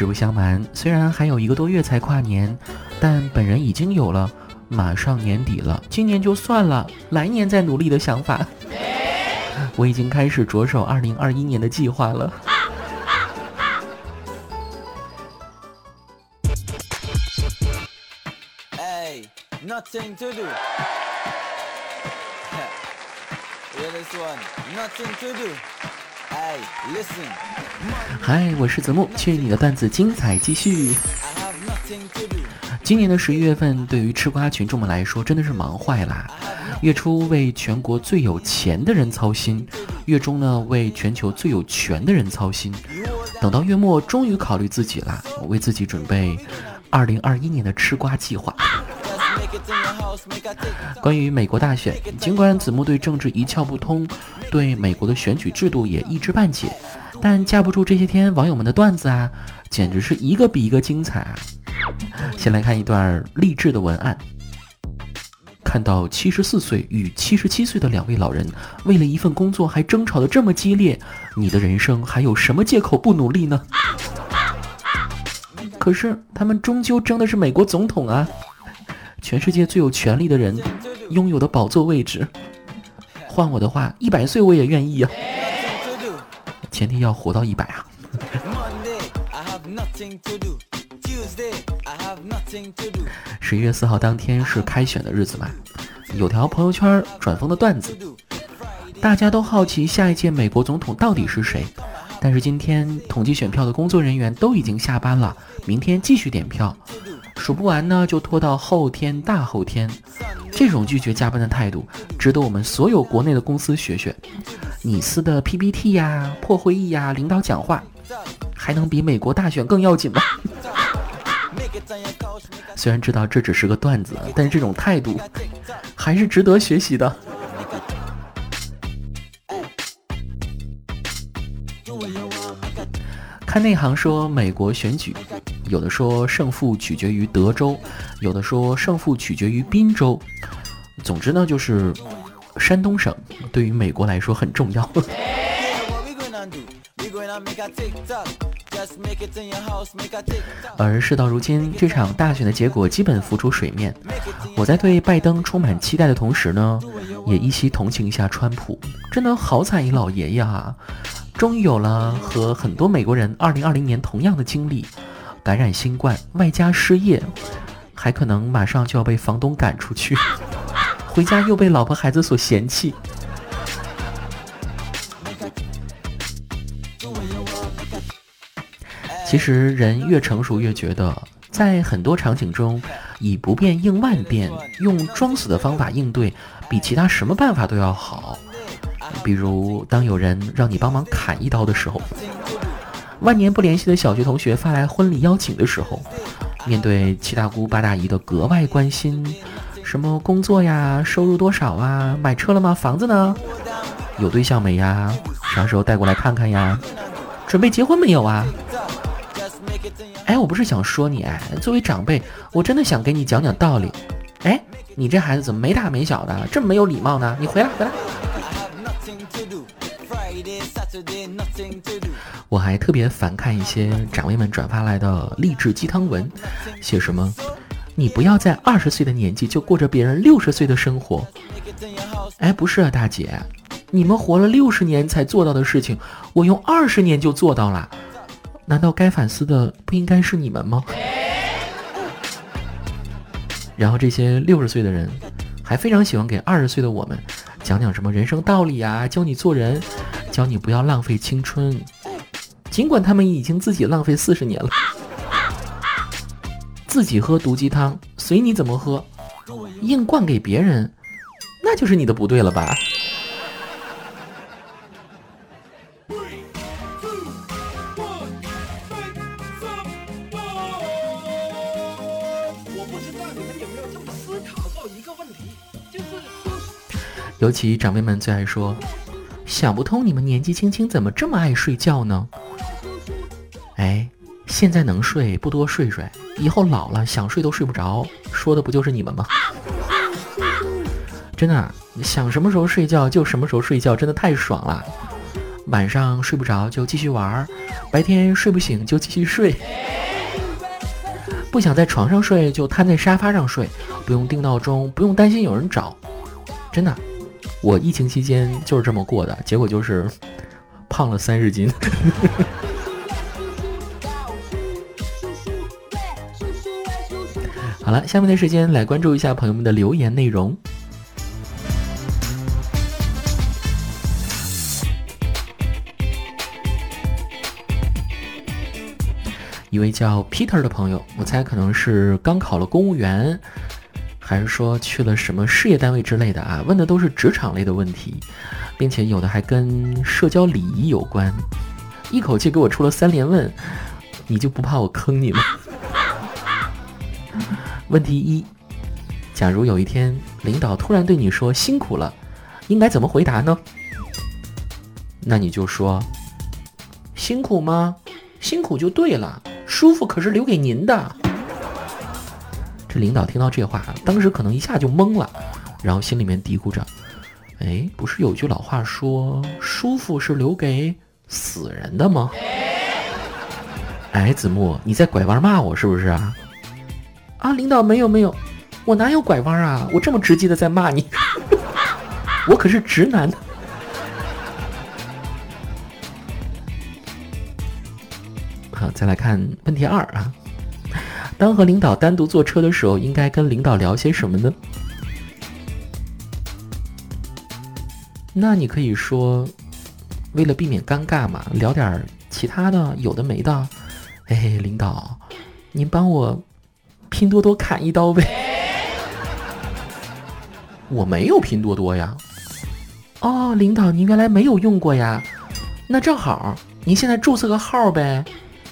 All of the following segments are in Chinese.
实不相瞒，虽然还有一个多月才跨年，但本人已经有了马上年底了，今年就算了，来年再努力的想法。我已经开始着手二零二一年的计划了。Nothing to do. Yeah, this one. Nothing to do. 嗨，我是子木，去你的段子，精彩继续。今年的十一月份，对于吃瓜群众们来说，真的是忙坏了。月初为全国最有钱的人操心，月中呢为全球最有权的人操心，等到月末，终于考虑自己了，为自己准备二零二一年的吃瓜计划。关于美国大选，尽管子木对政治一窍不通，对美国的选举制度也一知半解，但架不住这些天网友们的段子啊，简直是一个比一个精彩啊！先来看一段励志的文案：看到七十四岁与七十七岁的两位老人为了一份工作还争吵的这么激烈，你的人生还有什么借口不努力呢？可是他们终究争的是美国总统啊！全世界最有权力的人拥有的宝座位置，换我的话，一百岁我也愿意啊！前提要活到一百啊！十一月四号当天是开选的日子嘛？有条朋友圈转疯的段子，大家都好奇下一届美国总统到底是谁。但是今天统计选票的工作人员都已经下班了，明天继续点票。数不完呢，就拖到后天、大后天。这种拒绝加班的态度，值得我们所有国内的公司学学。你司的 PPT 呀、破会议呀、领导讲话，还能比美国大选更要紧吗？虽然知道这只是个段子，但是这种态度还是值得学习的。看内行说，美国选举。有的说胜负取决于德州，有的说胜负取决于宾州。总之呢，就是山东省对于美国来说很重要。而事到如今，这场大选的结果基本浮出水面。我在对拜登充满期待的同时呢，也依稀同情一下川普。真的好惨一老爷爷啊！终于有了和很多美国人2020年同样的经历。感染新冠，外加失业，还可能马上就要被房东赶出去，回家又被老婆孩子所嫌弃。其实人越成熟越觉得，在很多场景中，以不变应万变，用装死的方法应对，比其他什么办法都要好。比如，当有人让你帮忙砍一刀的时候。万年不联系的小学同学发来婚礼邀请的时候，面对七大姑八大姨的格外关心，什么工作呀，收入多少啊，买车了吗？房子呢？有对象没呀？啥时候带过来看看呀？准备结婚没有啊？哎，我不是想说你哎，作为长辈，我真的想给你讲讲道理。哎，你这孩子怎么没大没小的，这么没有礼貌呢？你回来，回来。我还特别反看一些长辈们转发来的励志鸡汤文，写什么“你不要在二十岁的年纪就过着别人六十岁的生活”。哎，不是啊，大姐，你们活了六十年才做到的事情，我用二十年就做到了。难道该反思的不应该是你们吗？然后这些六十岁的人，还非常喜欢给二十岁的我们讲讲什么人生道理啊，教你做人，教你不要浪费青春。尽管他们已经自己浪费四十年了，自己喝毒鸡汤，随你怎么喝，硬灌给别人，那就是你的不对了吧？尤其长辈们最爱说，想不通你们年纪轻轻怎么这么爱睡觉呢？哎，现在能睡不多睡睡，以后老了想睡都睡不着，说的不就是你们吗？真的，想什么时候睡觉就什么时候睡觉，真的太爽了。晚上睡不着就继续玩，白天睡不醒就继续睡。不想在床上睡就瘫在沙发上睡，不用定闹钟，不用担心有人找。真的，我疫情期间就是这么过的，结果就是胖了三十斤。好了，下面的时间来关注一下朋友们的留言内容。一位叫 Peter 的朋友，我猜可能是刚考了公务员，还是说去了什么事业单位之类的啊？问的都是职场类的问题，并且有的还跟社交礼仪有关，一口气给我出了三连问，你就不怕我坑你吗？问题一：假如有一天领导突然对你说辛苦了，应该怎么回答呢？那你就说：辛苦吗？辛苦就对了。舒服可是留给您的。这领导听到这话，当时可能一下就懵了，然后心里面嘀咕着：“哎，不是有句老话说，舒服是留给死人的吗？”哎，子木，你在拐弯骂我是不是啊？啊，领导没有没有，我哪有拐弯啊？我这么直接的在骂你，我可是直男。好，再来看问题二啊。当和领导单独坐车的时候，应该跟领导聊些什么呢？那你可以说，为了避免尴尬嘛，聊点其他的，有的没的。哎，领导，您帮我拼多多砍一刀呗。我没有拼多多呀。哦，领导，您原来没有用过呀？那正好，您现在注册个号呗。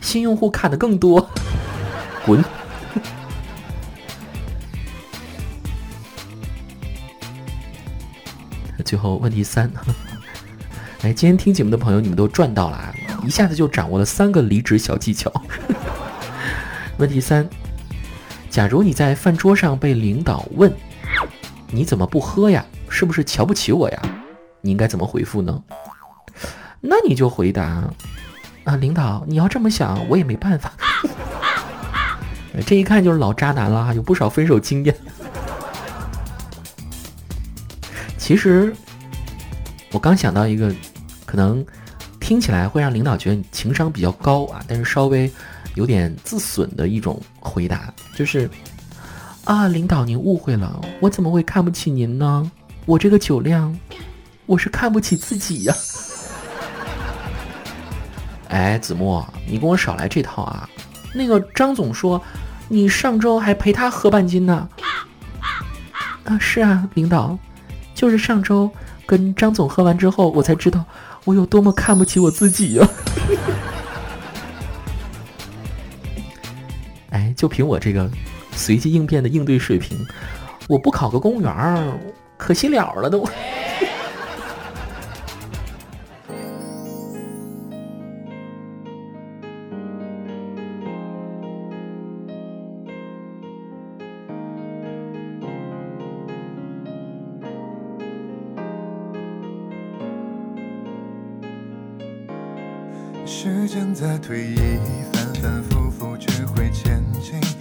新用户砍的更多，滚！最后问题三，哎，今天听节目的朋友，你们都赚到了啊！一下子就掌握了三个离职小技巧。问题三，假如你在饭桌上被领导问你怎么不喝呀？是不是瞧不起我呀？你应该怎么回复呢？那你就回答。啊，领导，你要这么想，我也没办法。这一看就是老渣男了，有不少分手经验。其实，我刚想到一个，可能听起来会让领导觉得你情商比较高啊，但是稍微有点自损的一种回答，就是啊，领导您误会了，我怎么会看不起您呢？我这个酒量，我是看不起自己呀。哎，子墨，你跟我少来这套啊！那个张总说，你上周还陪他喝半斤呢。啊，是啊，领导，就是上周跟张总喝完之后，我才知道我有多么看不起我自己呀。就凭我这个随机应变的应对水平，我不考个公务员，可惜了了都。时间在推移，反反复只会前进。